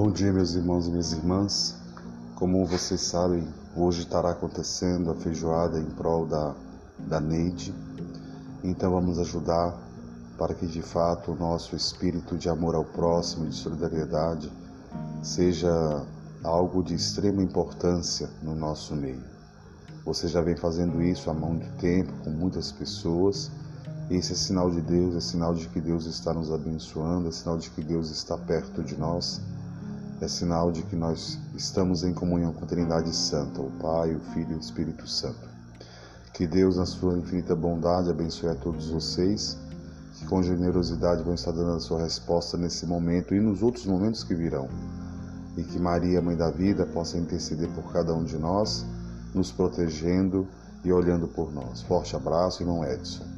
Bom dia, meus irmãos e minhas irmãs. Como vocês sabem, hoje estará acontecendo a feijoada em prol da, da Neide. Então vamos ajudar para que de fato o nosso espírito de amor ao próximo, de solidariedade, seja algo de extrema importância no nosso meio. Você já vem fazendo isso há muito tempo, com muitas pessoas. Esse é sinal de Deus, é sinal de que Deus está nos abençoando, é sinal de que Deus está perto de nós, é sinal de que nós estamos em comunhão com a Trindade Santa, o Pai, o Filho e o Espírito Santo. Que Deus, na sua infinita bondade, abençoe a todos vocês, que com generosidade vão estar dando a sua resposta nesse momento e nos outros momentos que virão e que Maria, Mãe da Vida, possa interceder por cada um de nós, nos protegendo e olhando por nós. Forte abraço, irmão Edson.